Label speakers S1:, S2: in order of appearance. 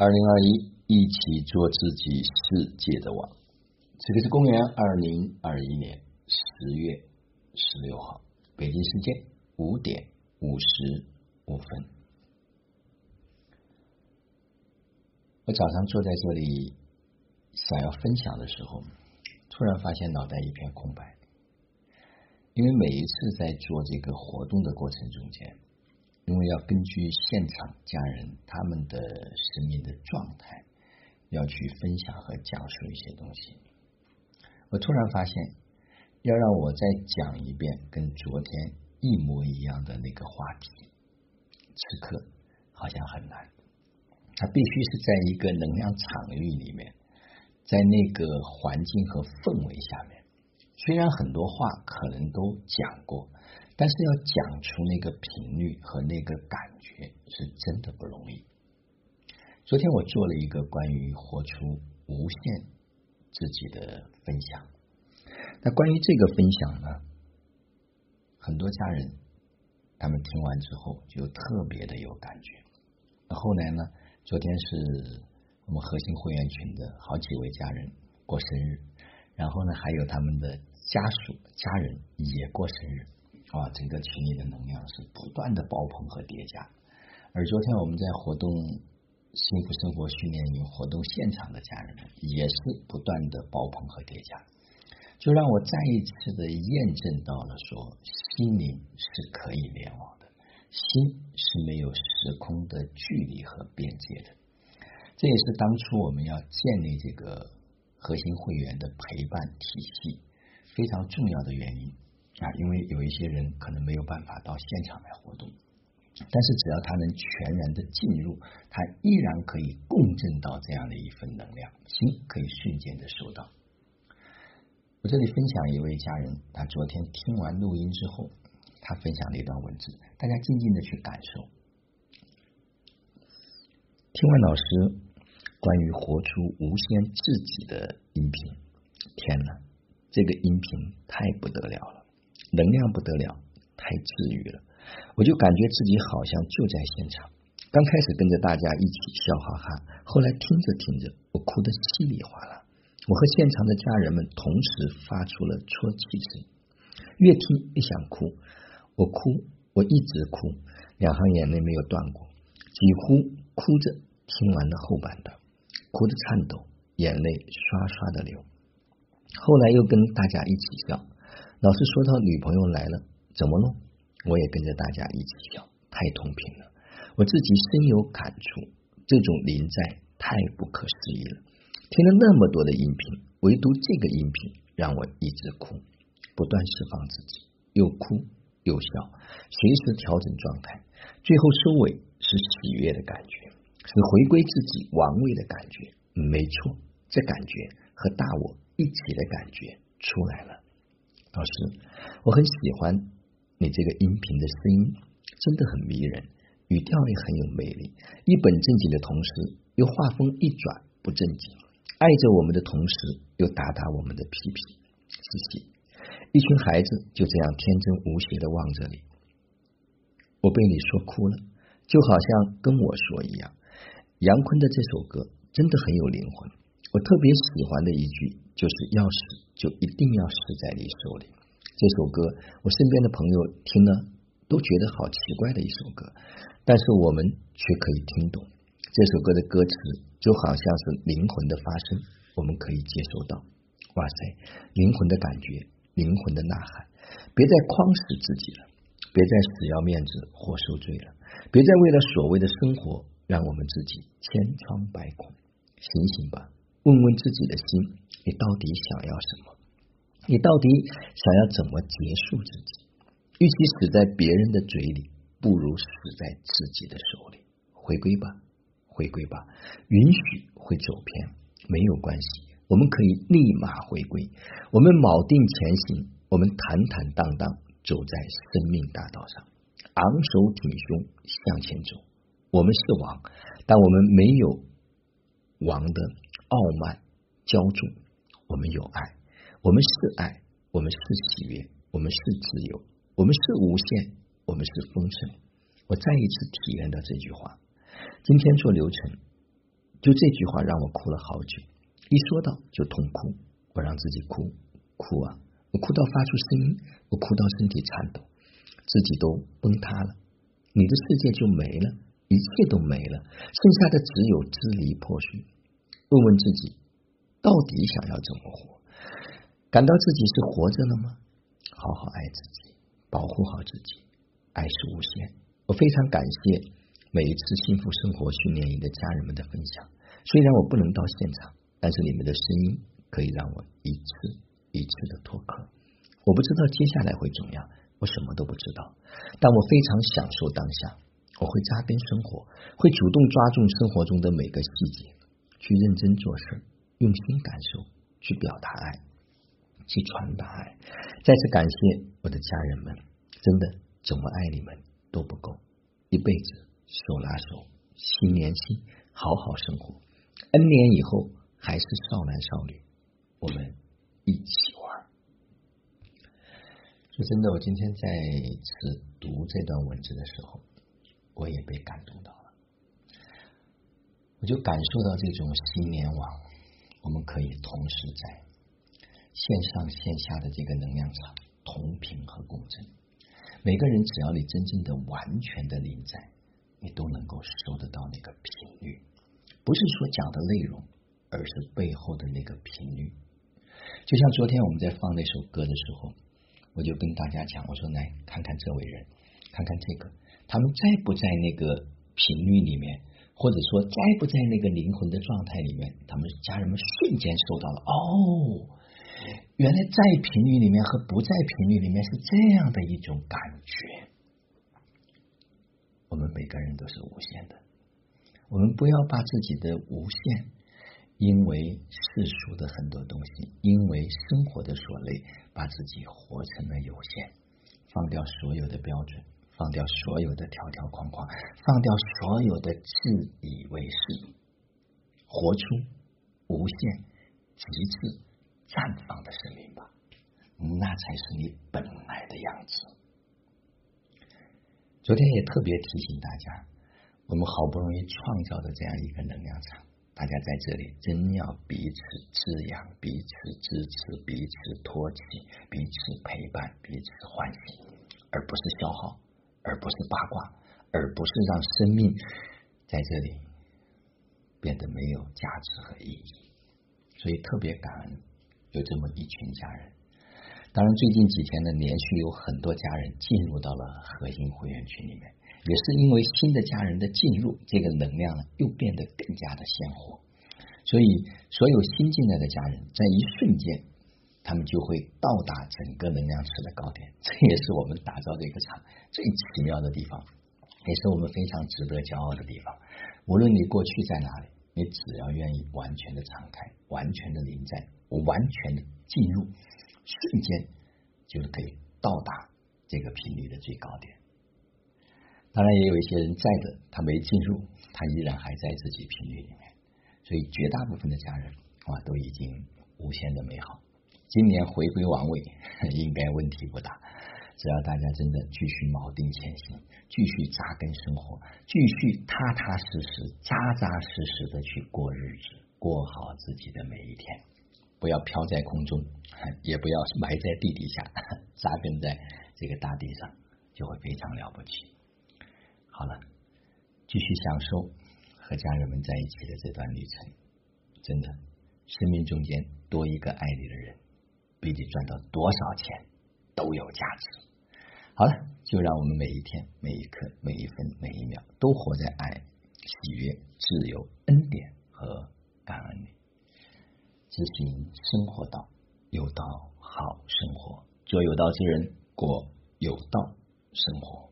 S1: 二零二一，一起做自己世界的王。这个是公元二零二一年十月十六号，北京时间五点五十五分。我早上坐在这里想要分享的时候，突然发现脑袋一片空白，因为每一次在做这个活动的过程中间。因为要根据现场家人他们的生命的状态，要去分享和讲述一些东西。我突然发现，要让我再讲一遍跟昨天一模一样的那个话题，此刻好像很难。它必须是在一个能量场域里面，在那个环境和氛围下面。虽然很多话可能都讲过。但是要讲出那个频率和那个感觉是真的不容易。昨天我做了一个关于活出无限自己的分享。那关于这个分享呢，很多家人他们听完之后就特别的有感觉。那后来呢，昨天是我们核心会员群的好几位家人过生日，然后呢，还有他们的家属家人也过生日。啊，整个群里的能量是不断的爆棚和叠加，而昨天我们在活动幸福生活训练营活动现场的家人们也是不断的爆棚和叠加，就让我再一次的验证到了说，心灵是可以联网的，心是没有时空的距离和边界的，这也是当初我们要建立这个核心会员的陪伴体系。非常重要的原因。啊，因为有一些人可能没有办法到现场来活动，但是只要他能全然的进入，他依然可以共振到这样的一份能量，心可以瞬间的收到。我这里分享一位家人，他昨天听完录音之后，他分享了一段文字，大家静静的去感受。听完老师关于活出无限自己的音频，天哪，这个音频太不得了了。能量不得了，太治愈了，我就感觉自己好像就在现场。刚开始跟着大家一起笑哈哈，后来听着听着，我哭得稀里哗啦。我和现场的家人们同时发出了啜泣声，越听越想哭。我哭，我一直哭，两行眼泪没有断过，几乎哭着听完了后半段，哭得颤抖，眼泪刷刷的流。后来又跟大家一起笑。老师说到女朋友来了，怎么弄？我也跟着大家一起笑，太同频了。我自己深有感触，这种临在太不可思议了。听了那么多的音频，唯独这个音频让我一直哭，不断释放自己，又哭又笑，随时调整状态。最后收尾是喜悦的感觉，是回归自己王位的感觉。没错，这感觉和大我一起的感觉出来了。老师，我很喜欢你这个音频的声音，真的很迷人，语调也很有魅力。一本正经的同时，又话锋一转不正经，爱着我们的同时，又打打我们的屁屁。嘻嘻。一群孩子就这样天真无邪的望着你，我被你说哭了，就好像跟我说一样。杨坤的这首歌真的很有灵魂，我特别喜欢的一句就是钥匙。就一定要是在你手里。这首歌，我身边的朋友听了都觉得好奇怪的一首歌，但是我们却可以听懂这首歌的歌词，就好像是灵魂的发声，我们可以接收到。哇塞，灵魂的感觉，灵魂的呐喊，别再框死自己了，别再死要面子活受罪了，别再为了所谓的生活让我们自己千疮百孔。醒醒吧，问问自己的心。你到底想要什么？你到底想要怎么结束自己？与其死在别人的嘴里，不如死在自己的手里。回归吧，回归吧，允许会走偏，没有关系，我们可以立马回归。我们铆定前行，我们坦坦荡荡走在生命大道上，昂首挺胸向前走。我们是王，但我们没有王的傲慢骄纵。我们有爱，我们是爱，我们是喜悦，我们是自由，我们是无限，我们是丰盛。我再一次体验到这句话。今天做流程，就这句话让我哭了好久，一说到就痛哭，我让自己哭哭啊，我哭到发出声音，我哭到身体颤抖，自己都崩塌了，你的世界就没了，一切都没了，剩下的只有支离破碎。问问自己，到底想要怎么活？感到自己是活着了吗？好好爱自己，保护好自己，爱是无限。我非常感谢。每一次幸福生活训练营的家人们的分享，虽然我不能到现场，但是你们的声音可以让我一次一次的脱壳。我不知道接下来会怎样，我什么都不知道，但我非常享受当下。我会扎根生活，会主动抓住生活中的每个细节，去认真做事，用心感受，去表达爱，去传达爱。再次感谢我的家人们，真的怎么爱你们都不够，一辈子。手拉手，心连心，好好生活。N 年以后还是少男少女，我们一起玩。说真的，我今天在此读这段文字的时候，我也被感动到了。我就感受到这种心联网，我们可以同时在线上线下的这个能量场同频和共振。每个人只要你真正的、完全的临在。你都能够收得到那个频率，不是说讲的内容，而是背后的那个频率。就像昨天我们在放那首歌的时候，我就跟大家讲，我说来看看这位人，看看这个，他们在不在那个频率里面，或者说在不在那个灵魂的状态里面，他们家人们瞬间收到了，哦，原来在频率里面和不在频率里面是这样的一种感觉。我们每个人都是无限的，我们不要把自己的无限，因为世俗的很多东西，因为生活的所累，把自己活成了有限。放掉所有的标准，放掉所有的条条框框，放掉所有的自以为是，活出无限、极致、绽放的生命吧，那才是你本来的样子。昨天也特别提醒大家，我们好不容易创造的这样一个能量场，大家在这里真要彼此滋养、彼此支持、彼此托起、彼此陪伴、彼此唤醒，而不是消耗，而不是八卦，而不是让生命在这里变得没有价值和意义。所以特别感恩有这么一群家人。当然，最近几天呢，连续有很多家人进入到了核心会员群里面，也是因为新的家人的进入，这个能量呢又变得更加的鲜活。所以，所有新进来的家人在一瞬间，他们就会到达整个能量池的高点。这也是我们打造这个场最奇妙的地方，也是我们非常值得骄傲的地方。无论你过去在哪里，你只要愿意完全的敞开，完全的临在，完全的进入。瞬间就可以到达这个频率的最高点。当然，也有一些人在的，他没进入，他依然还在自己频率里面。所以，绝大部分的家人啊，都已经无限的美好。今年回归王位，应该问题不大。只要大家真的继续锚定前行，继续扎根生活，继续踏踏实实、扎扎实实的去过日子，过好自己的每一天。不要飘在空中，也不要埋在地底下，扎根在这个大地上，就会非常了不起。好了，继续享受和家人们在一起的这段旅程。真的，生命中间多一个爱你的人，比你赚到多少钱都有价值。好了，就让我们每一天、每一刻、每一分、每一秒，都活在爱、喜悦、自由、恩典和感恩里。执行生活道，有道好生活，做有道之人，过有道生活。